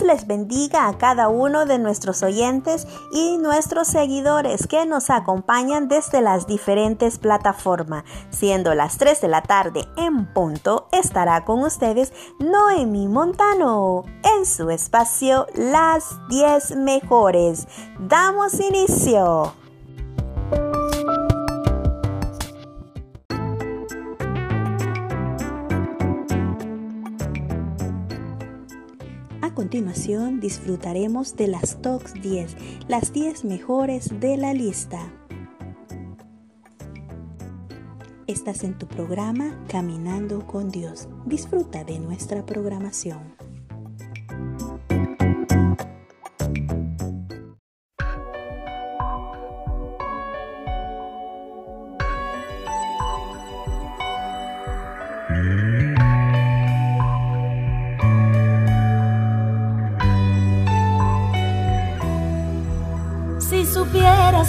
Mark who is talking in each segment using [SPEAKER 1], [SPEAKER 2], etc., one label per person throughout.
[SPEAKER 1] Les bendiga a cada uno de nuestros oyentes y nuestros seguidores que nos acompañan desde las diferentes plataformas. Siendo las 3 de la tarde en punto, estará con ustedes Noemi Montano en su espacio Las 10 Mejores. Damos inicio. Continuación disfrutaremos de las Tops 10, las 10 mejores de la lista. Estás en tu programa Caminando con Dios. Disfruta de nuestra programación.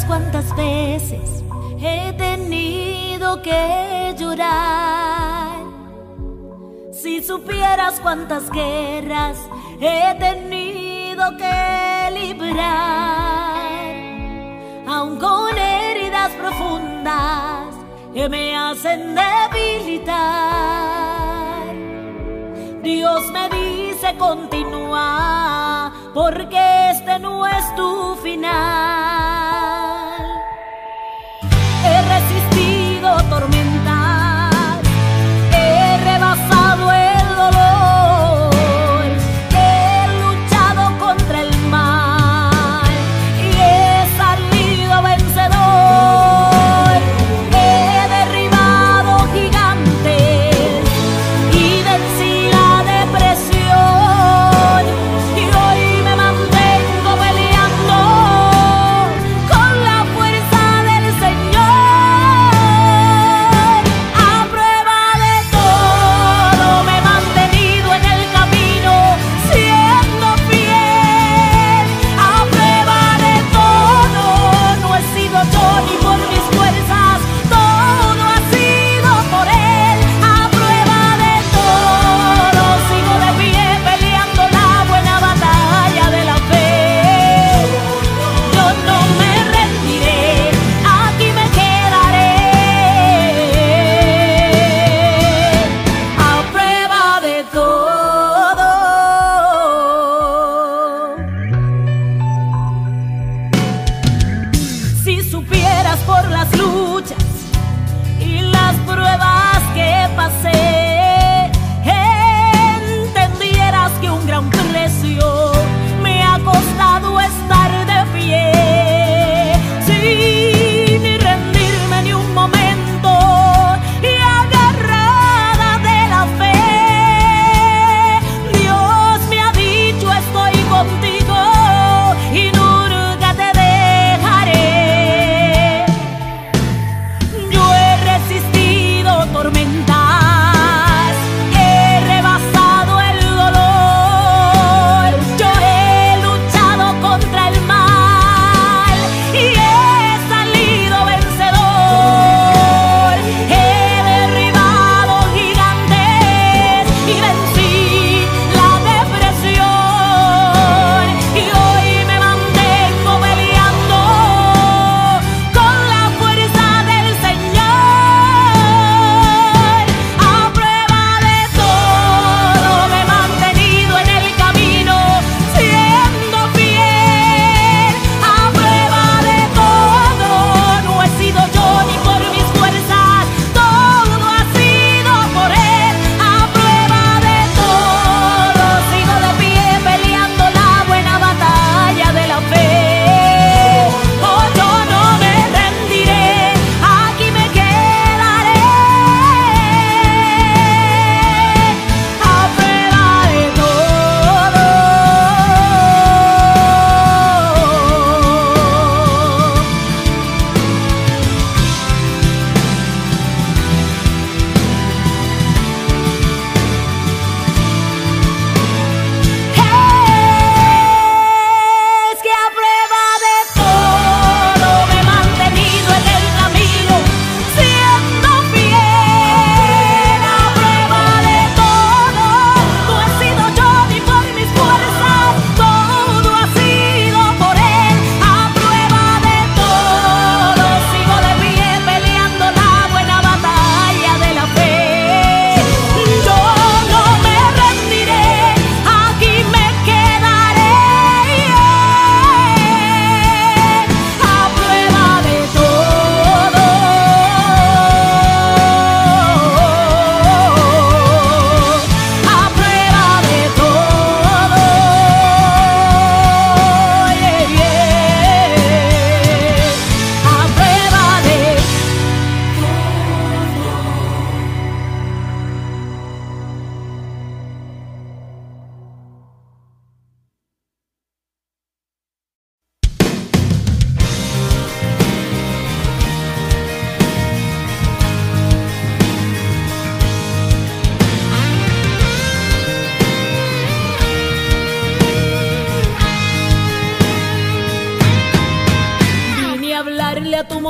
[SPEAKER 2] Cuántas veces he tenido que llorar. Si supieras cuántas guerras he tenido que librar, aun con heridas profundas que me hacen debilitar. Dios me dice continúa, porque este no es tu final. Tormentas,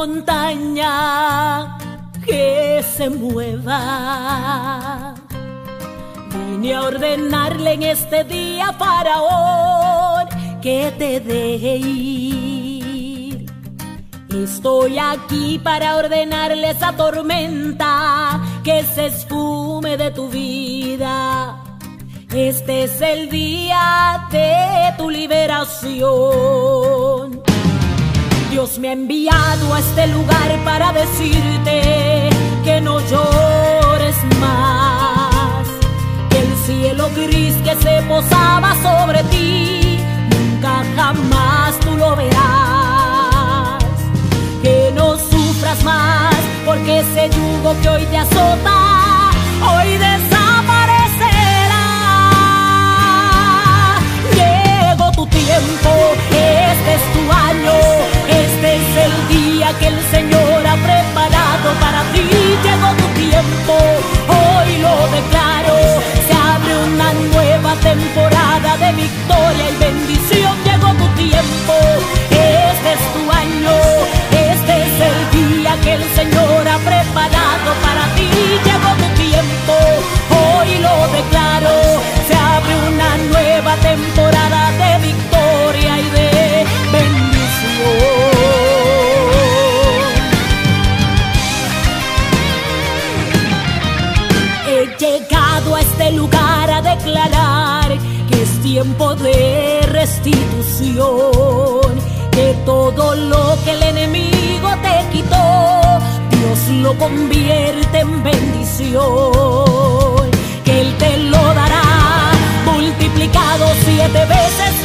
[SPEAKER 2] montaña que se mueva. Vine a ordenarle en este día, Faraón, que te deje ir. Estoy aquí para ordenarle esa tormenta que se esfume de tu vida. Este es el día de tu liberación. Dios me ha enviado a este lugar para decirte que no llores más. Que el cielo gris que se posaba sobre ti, nunca jamás tú lo verás. Que no sufras más, porque ese yugo que hoy te azota, tiempo, este es tu año este es el día que el Señor ha preparado para ti. Llegó tu tiempo, hoy lo declaro. Se abre una nueva temporada de victoria y bendición. Llegó tu tiempo, este es tu año. Este es el día que el Señor ha preparado para ti. Llegó tu tiempo, hoy lo declaro. Se abre una nueva temporada de tiempo de restitución, que todo lo que el enemigo te quitó, Dios lo convierte en bendición, que Él te lo dará multiplicado siete veces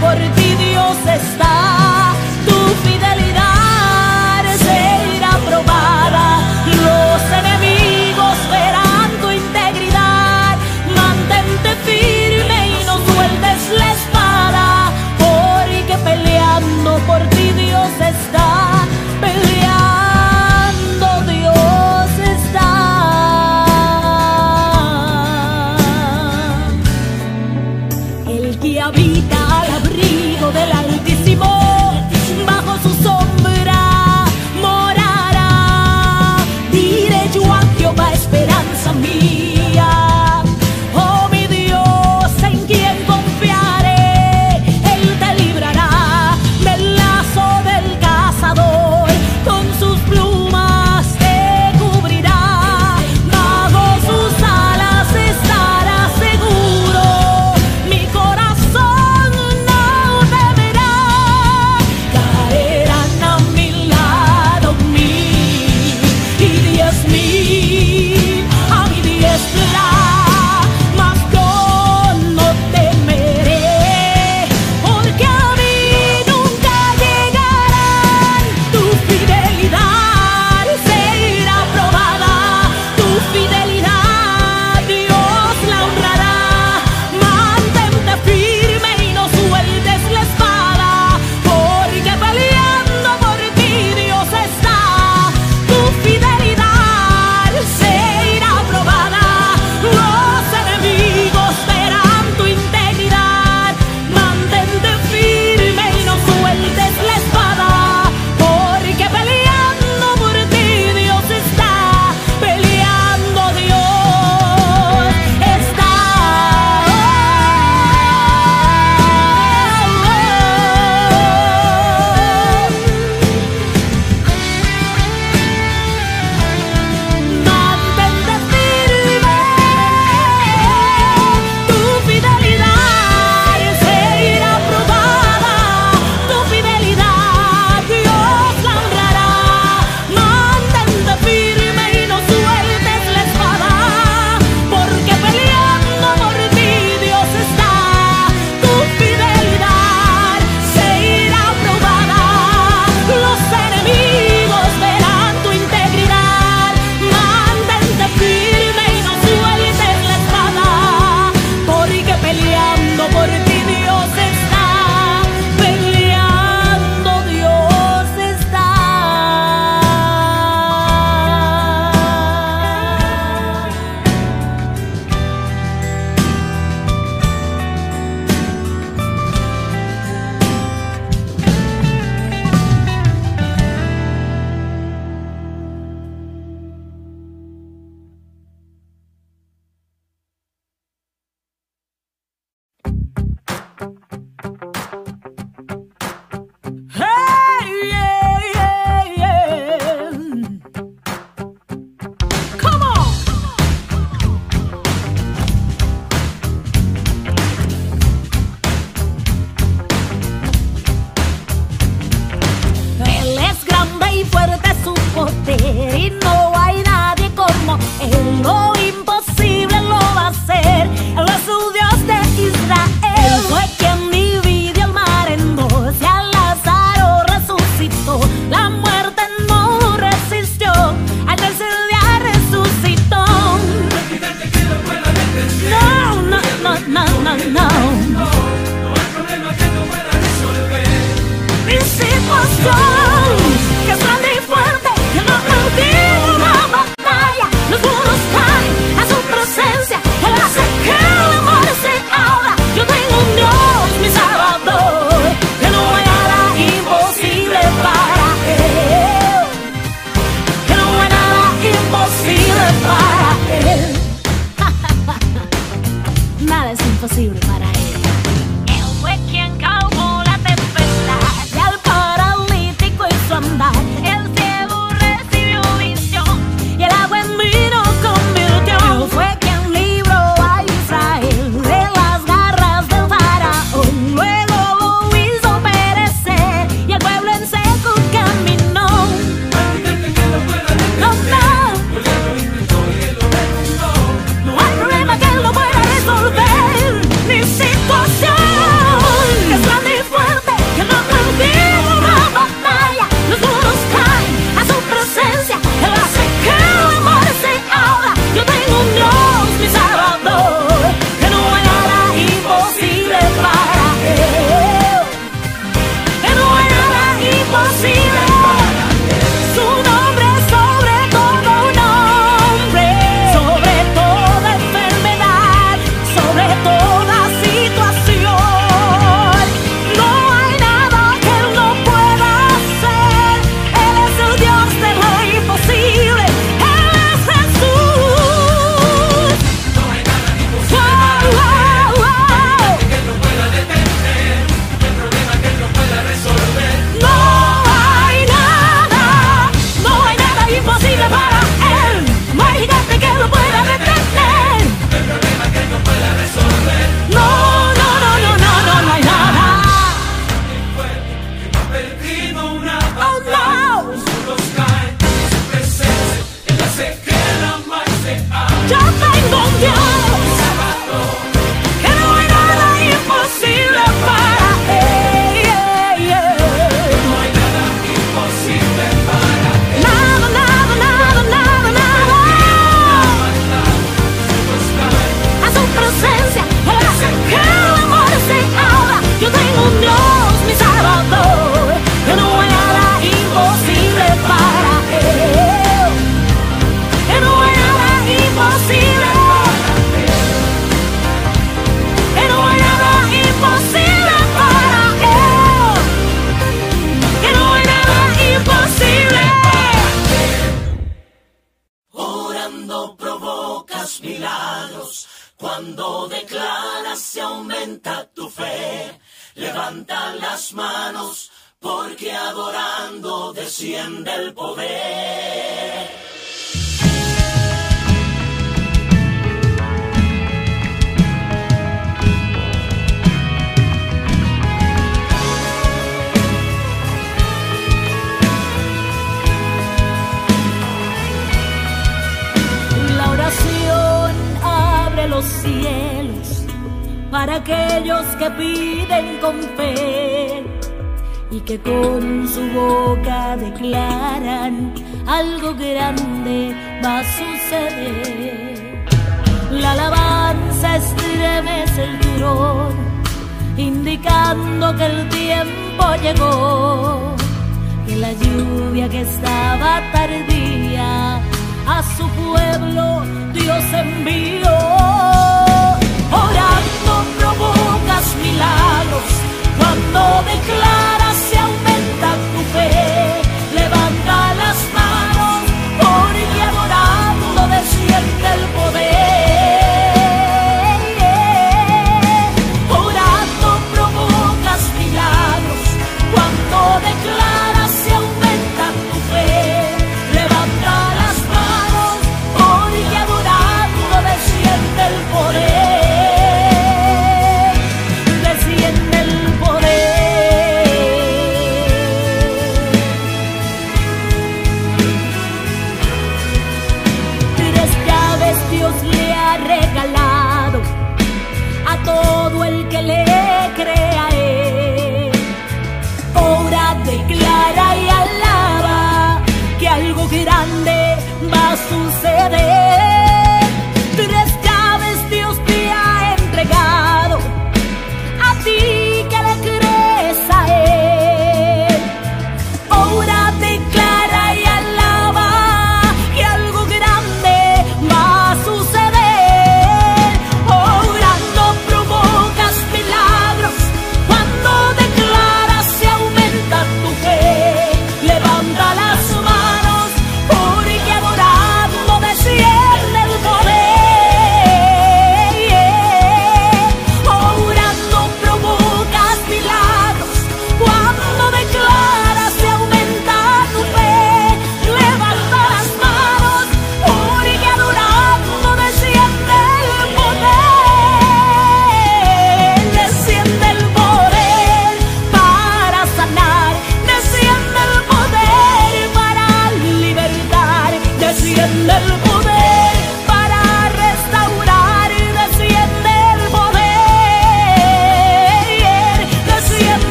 [SPEAKER 2] por ti Dios está.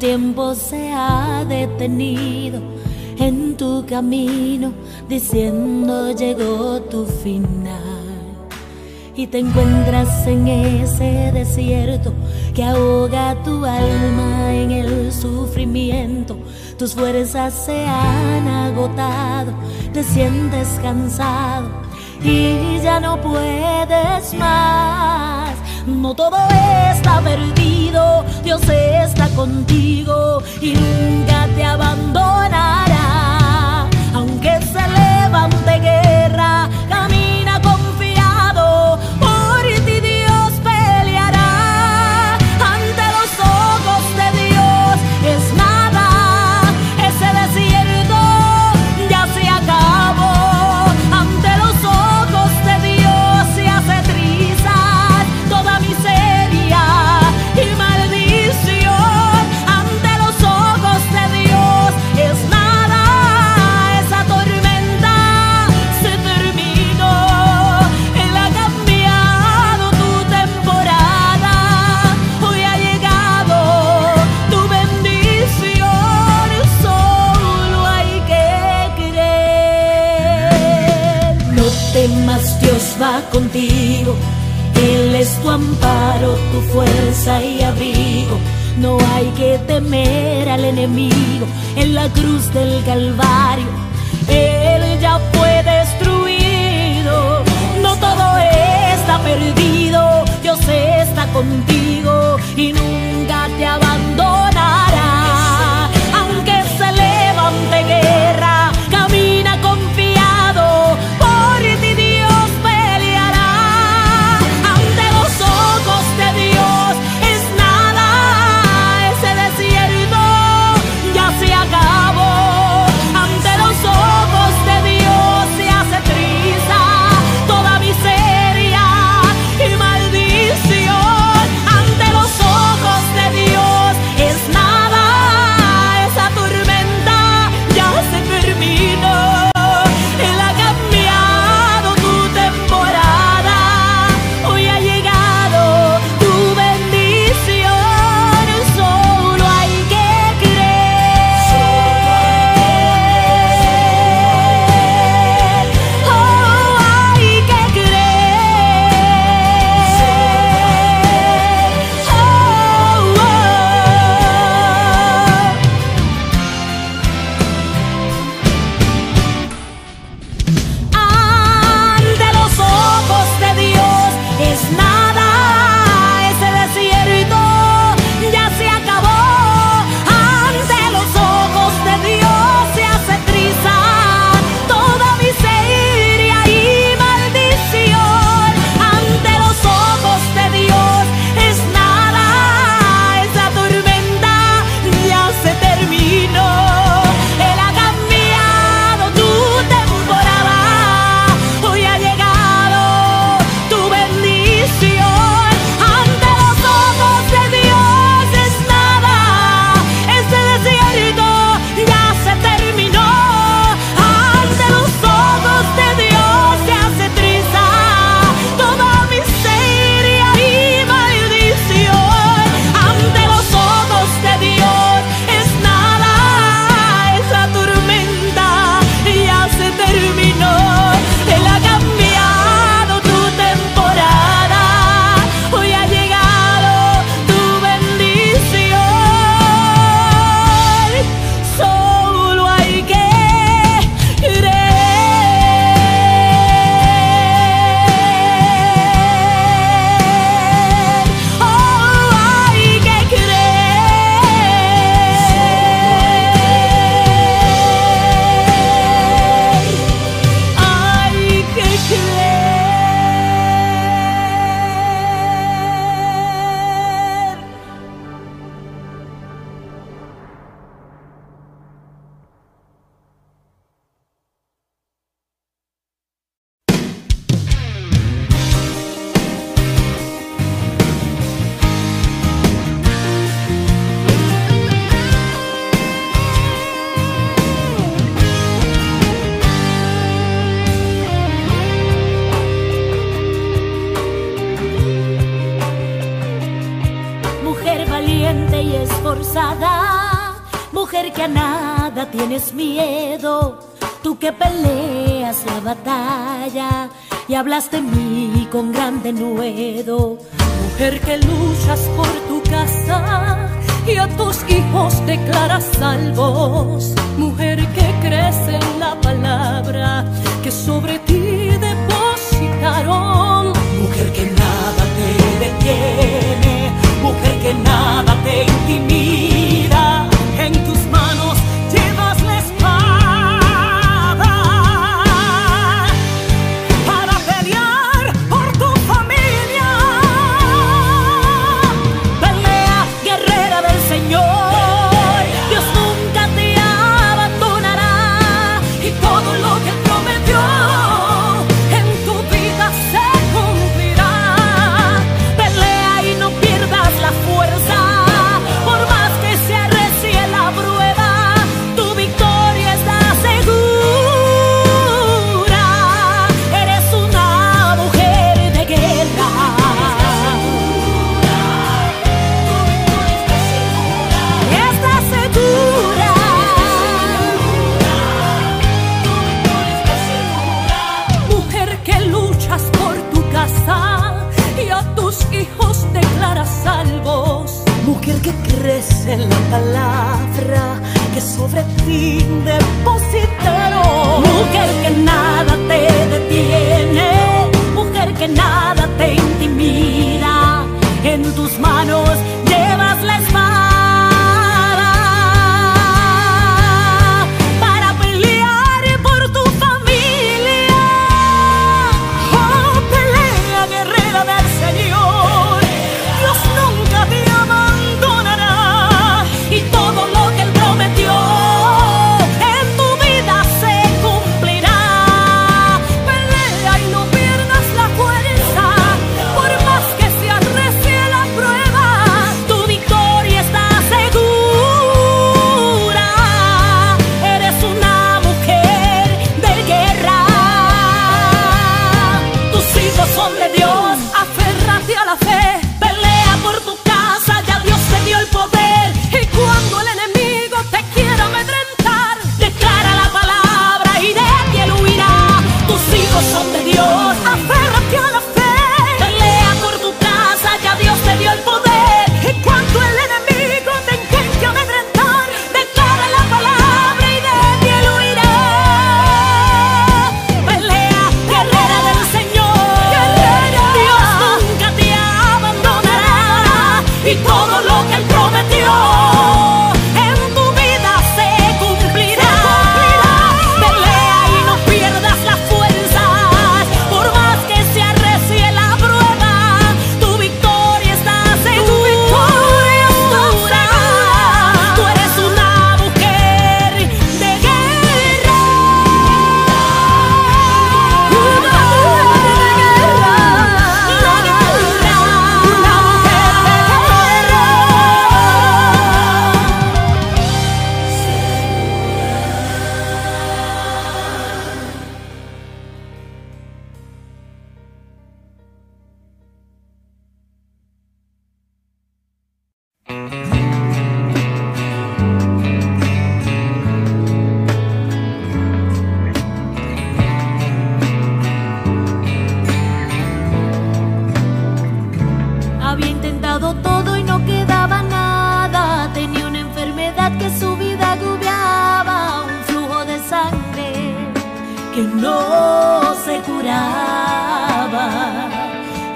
[SPEAKER 2] tiempo se ha detenido en tu camino, diciendo llegó tu final. Y te encuentras en ese desierto que ahoga tu alma en el sufrimiento. Tus fuerzas se han agotado, te sientes cansado y ya no puedes más no todo está perdido, Dios está contigo y nunca te abandonará, aunque se levante guerra. en la cruz del Calvario. y esforzada, mujer que a nada tienes miedo, tú que peleas la batalla y hablas de mí con gran denuedo, mujer que luchas por tu casa y a tus hijos declaras salvos, mujer que crece en la palabra que sobre ti depositaron, mujer que nada te detiene, mujer que nada y sin de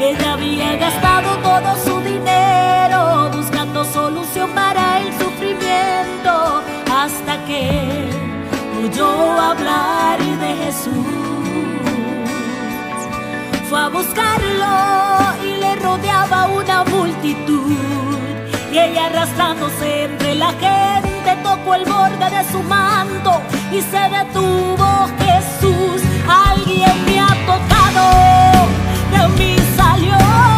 [SPEAKER 2] Ella había gastado todo su dinero buscando solución para el sufrimiento hasta que oyó hablar de Jesús. Fue a buscarlo y le rodeaba una multitud y ella arrastrándose entre la gente tocó el borde de su manto y se detuvo Jesús. Alguien me ha tocado. me salió.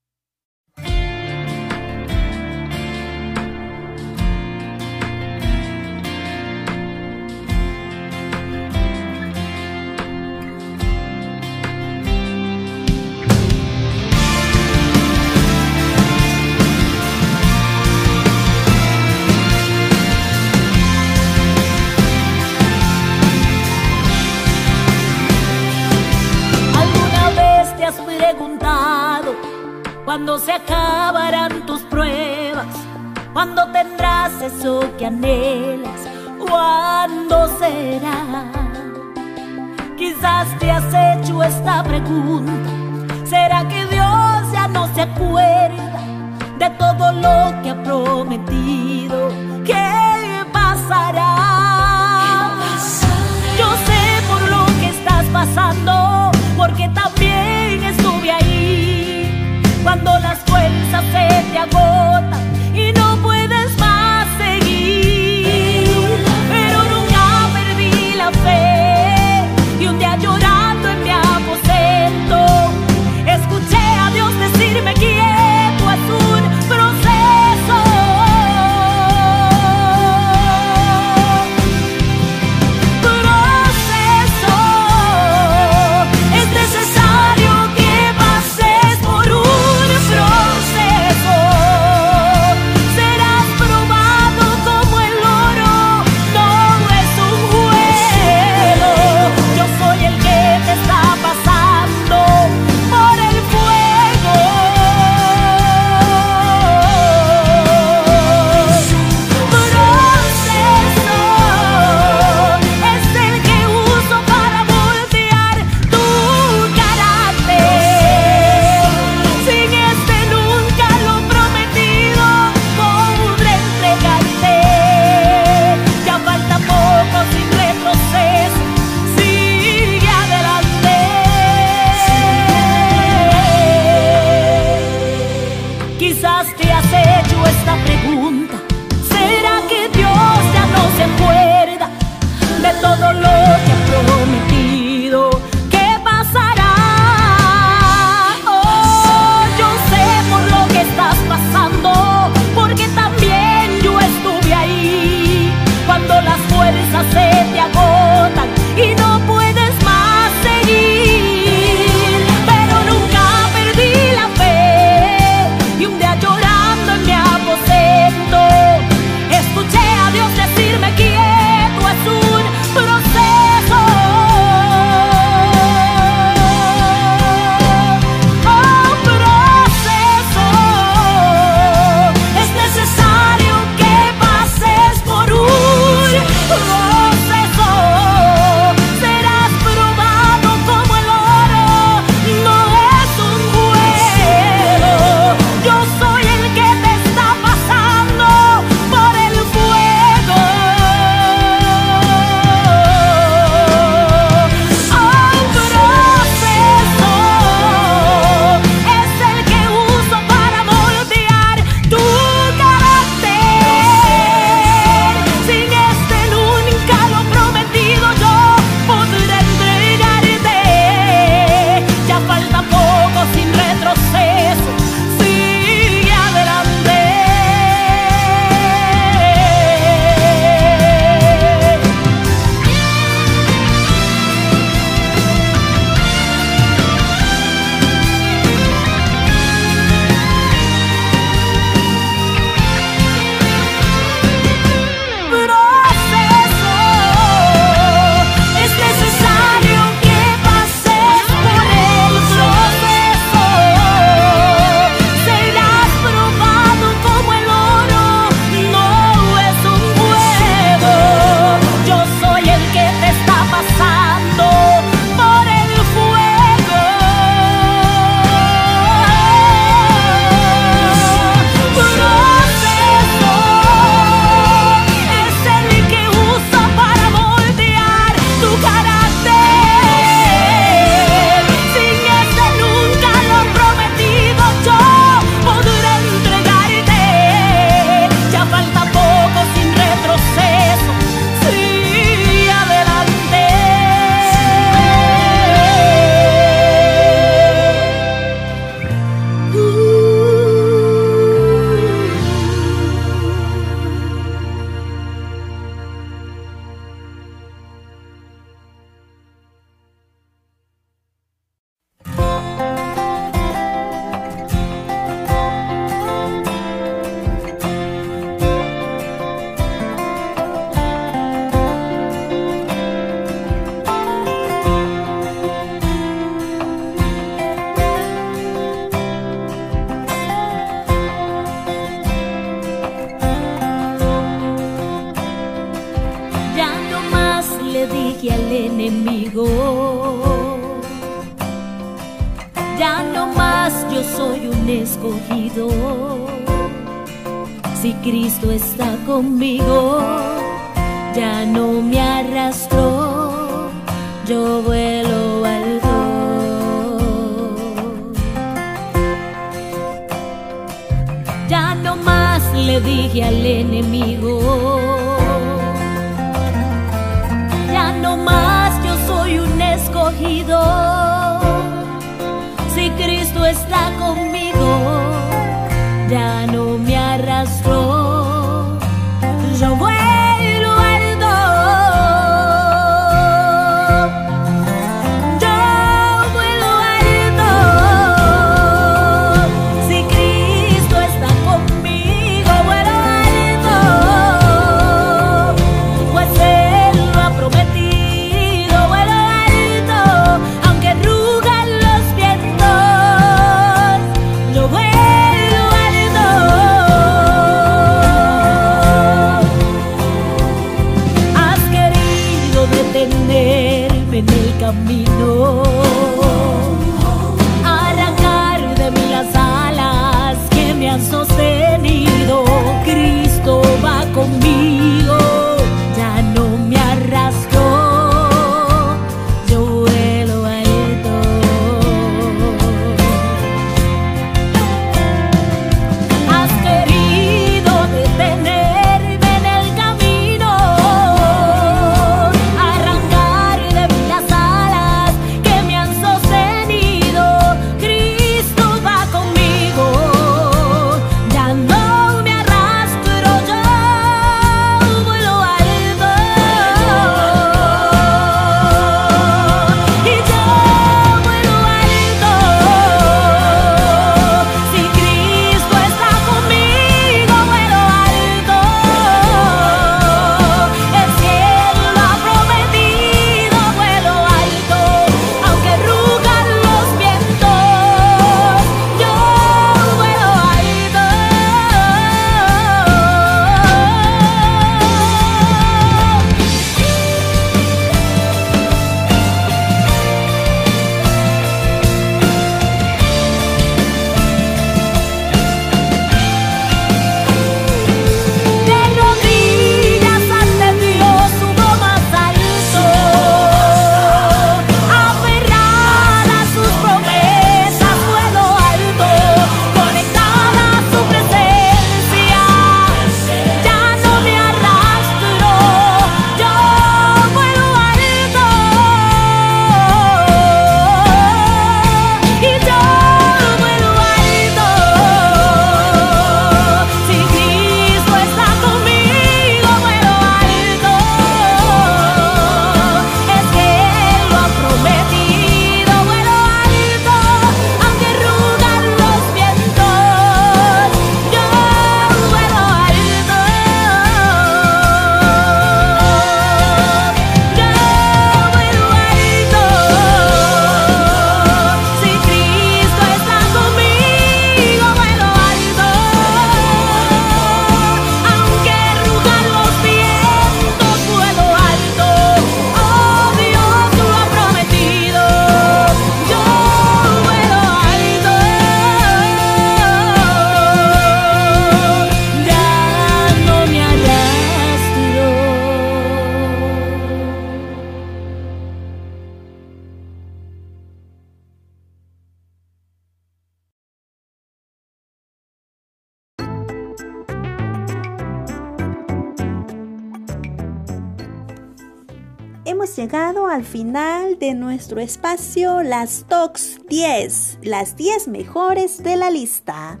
[SPEAKER 1] llegado al final de nuestro espacio Las Tox 10, las 10 mejores de la lista.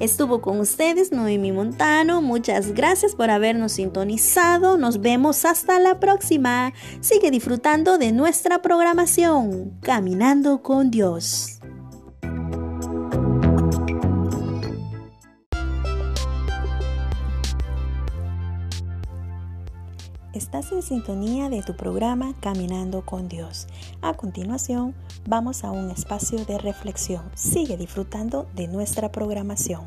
[SPEAKER 1] Estuvo con ustedes Noemi Montano, muchas gracias por habernos sintonizado, nos vemos hasta la próxima. Sigue disfrutando de nuestra programación, Caminando con Dios. Estás en sintonía de tu programa Caminando con Dios. A continuación, vamos a un espacio de reflexión. Sigue disfrutando de nuestra programación.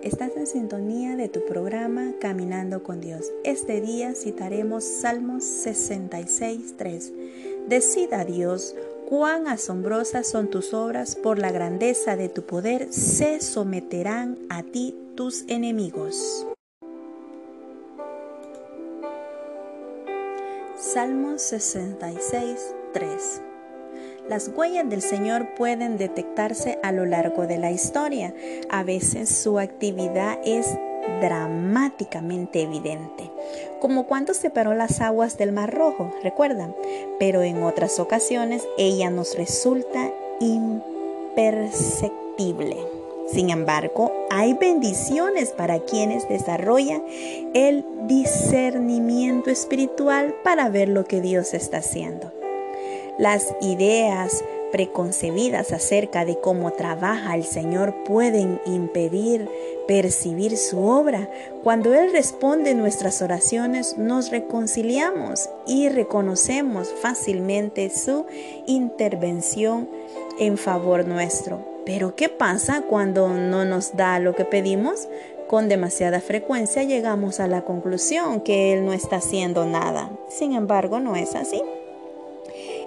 [SPEAKER 1] Estás en sintonía de tu programa Caminando con Dios. Este día citaremos Salmos 66.3. Decida Dios cuán asombrosas son tus obras, por la grandeza de tu poder se someterán a ti tus enemigos. Salmo 66, 3 las huellas del Señor pueden detectarse a lo largo de la historia. A veces su actividad es dramáticamente evidente, como cuando separó las aguas del Mar Rojo, recuerdan, pero en otras ocasiones ella nos resulta imperceptible. Sin embargo, hay bendiciones para quienes desarrollan el discernimiento espiritual para ver lo que Dios está haciendo. Las ideas preconcebidas acerca de cómo trabaja el Señor pueden impedir percibir su obra. Cuando Él responde nuestras oraciones, nos reconciliamos y reconocemos fácilmente su intervención en favor nuestro. Pero ¿qué pasa cuando no nos da lo que pedimos? Con demasiada frecuencia llegamos a la conclusión que Él no está haciendo nada. Sin embargo, no es así.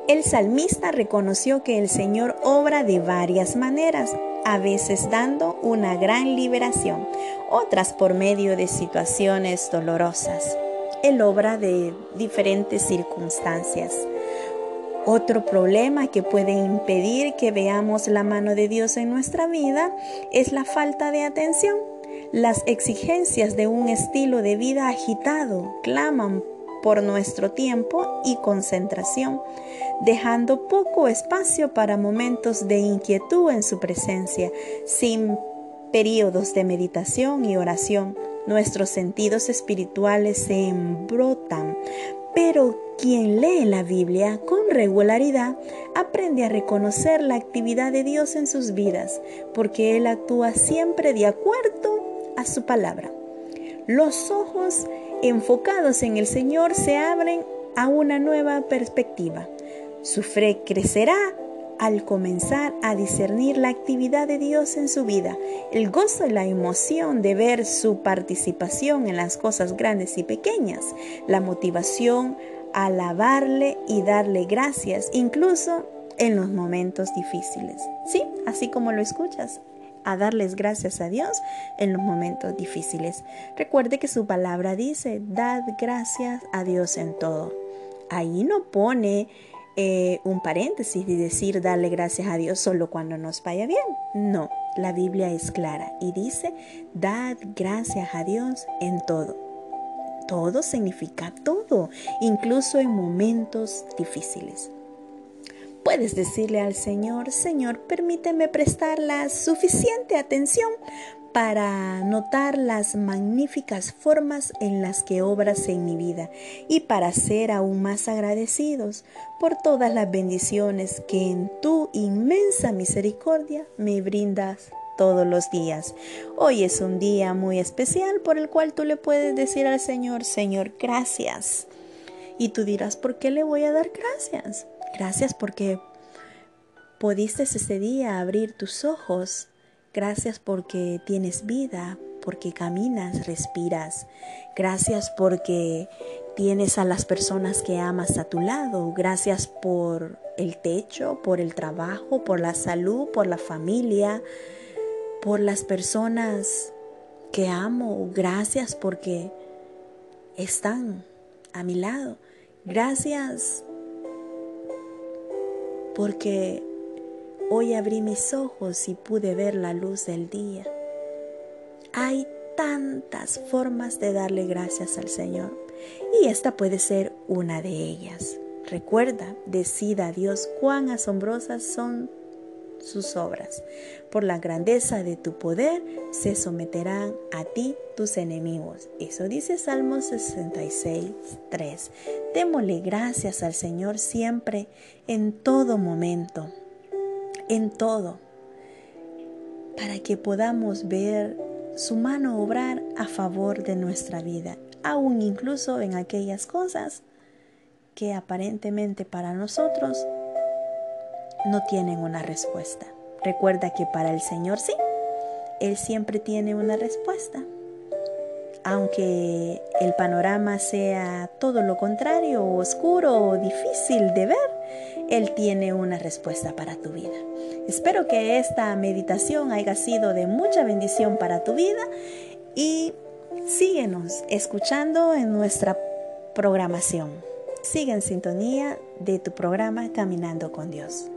[SPEAKER 1] El salmista reconoció que el Señor obra de varias maneras, a veces dando una gran liberación, otras por medio de situaciones dolorosas. Él obra de diferentes circunstancias. Otro problema que puede impedir que veamos la mano de Dios en nuestra vida es la falta de atención. Las exigencias de un estilo de vida agitado claman por nuestro tiempo y concentración, dejando poco espacio para momentos de inquietud en su presencia, sin periodos de meditación y oración. Nuestros sentidos espirituales se embrotan, pero quien lee la Biblia con regularidad aprende a reconocer la actividad de Dios en sus vidas, porque Él actúa siempre de acuerdo a su palabra. Los ojos enfocados en el Señor se abren a una nueva perspectiva. Su fe crecerá al comenzar a discernir la actividad de Dios en su vida, el gozo y la emoción de ver su participación en las cosas grandes y pequeñas, la motivación a alabarle y darle gracias, incluso en los momentos difíciles. Sí, así como lo escuchas, a darles gracias a Dios en los momentos difíciles. Recuerde que su palabra dice, dad gracias a Dios en todo. Ahí no pone eh, un paréntesis y decir darle gracias a Dios solo cuando nos vaya bien. No, la Biblia es clara y dice, dad gracias a Dios en todo. Todo significa todo, incluso en momentos difíciles. Puedes decirle al Señor, Señor, permíteme prestar la suficiente atención para notar las magníficas formas en las que obras en mi vida y para ser aún más agradecidos por todas las bendiciones que en tu inmensa misericordia me brindas todos los días. Hoy es un día muy especial por el cual tú le puedes decir al Señor, Señor, gracias. Y tú dirás, ¿por qué le voy a dar gracias? Gracias porque pudiste ese día abrir tus ojos. Gracias porque tienes vida, porque caminas, respiras. Gracias porque tienes a las personas que amas a tu lado. Gracias por el techo, por el trabajo, por la salud, por la familia, por las personas que amo. Gracias porque están a mi lado. Gracias porque hoy abrí mis ojos y pude ver la luz del día. Hay tantas formas de darle gracias al Señor y esta puede ser una de ellas. Recuerda, decida a Dios cuán asombrosas son sus obras. Por la grandeza de tu poder se someterán a ti tus enemigos. Eso dice Salmo 66, 3. Démosle gracias al Señor siempre, en todo momento, en todo, para que podamos ver su mano obrar a favor de nuestra vida, aún incluso en aquellas cosas que aparentemente para nosotros no tienen una respuesta. Recuerda que para el Señor sí, Él siempre tiene una respuesta. Aunque el panorama sea todo lo contrario, oscuro o difícil de ver, Él tiene una respuesta para tu vida. Espero que esta meditación haya sido de mucha bendición para tu vida y síguenos escuchando en nuestra programación. Sigue en sintonía de tu programa Caminando con Dios.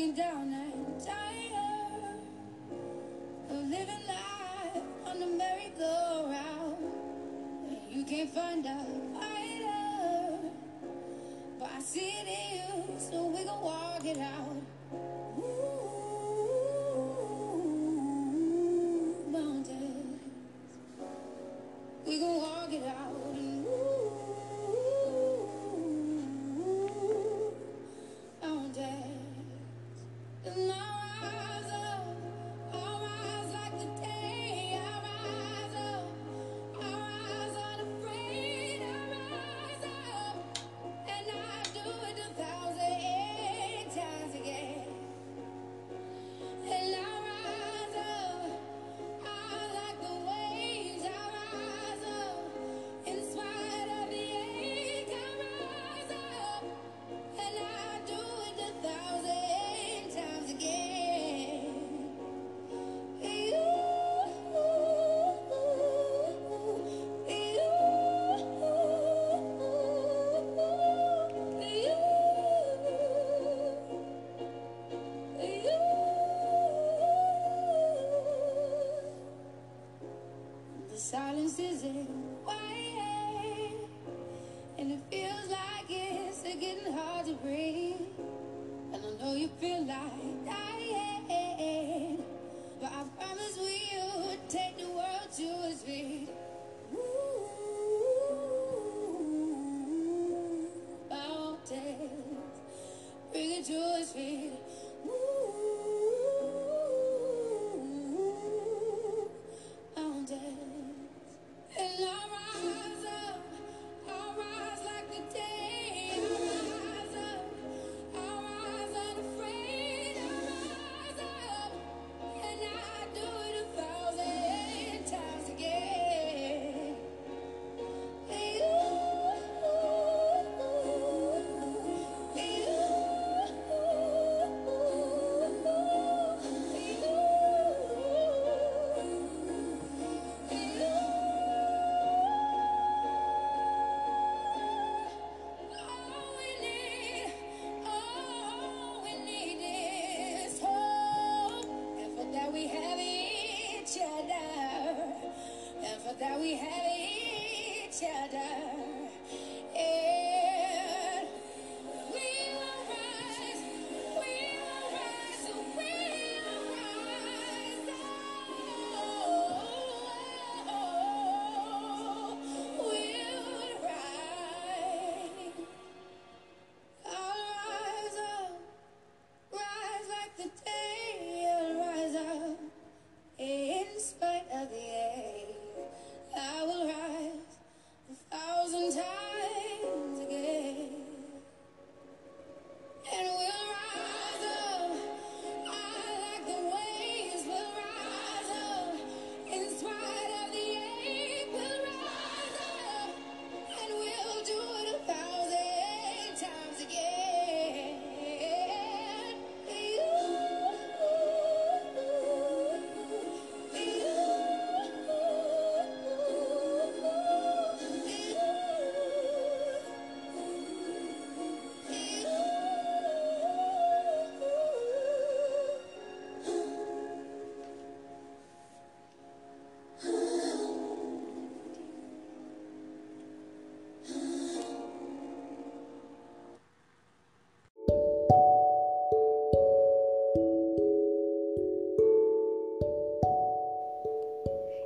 [SPEAKER 1] broken down and tired of living life
[SPEAKER 3] on
[SPEAKER 4] the merry-go-round. You can't find a fighter, but I see it in you, so we gon' walk it out. Ooh, mountains, we gon' walk it out.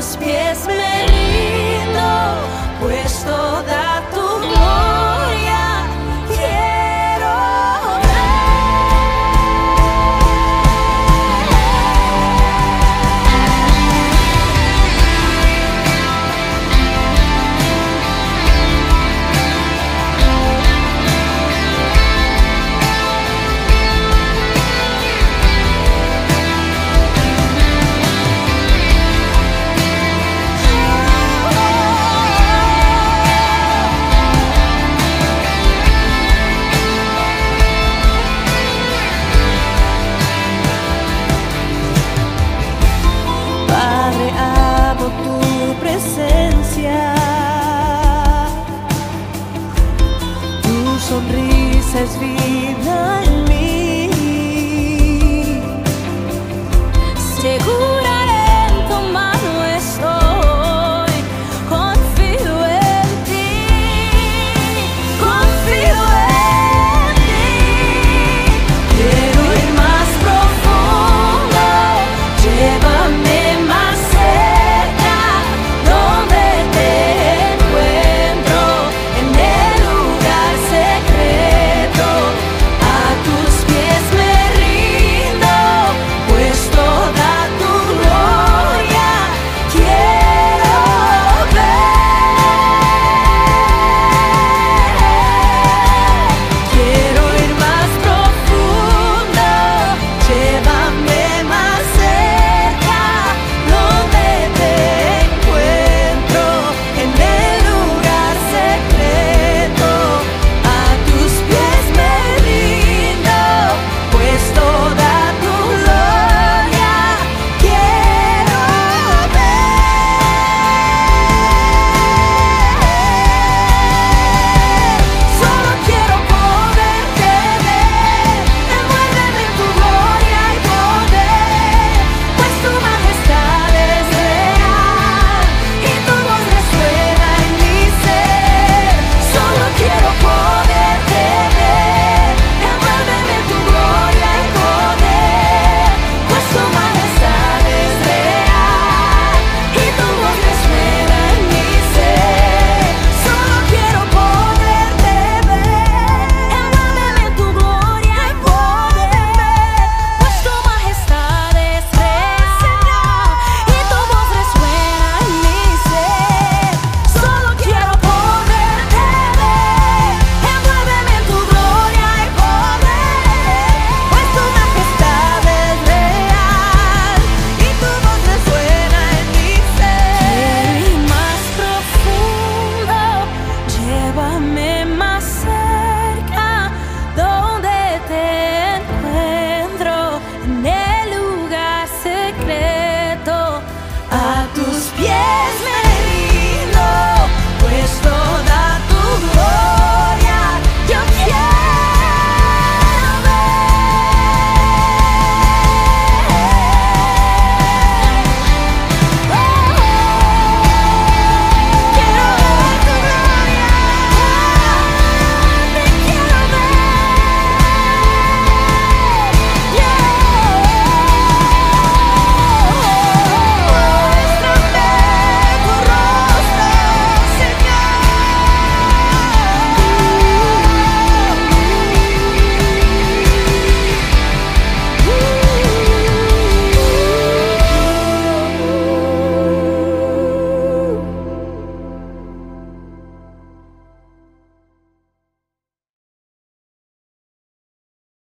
[SPEAKER 4] Pies me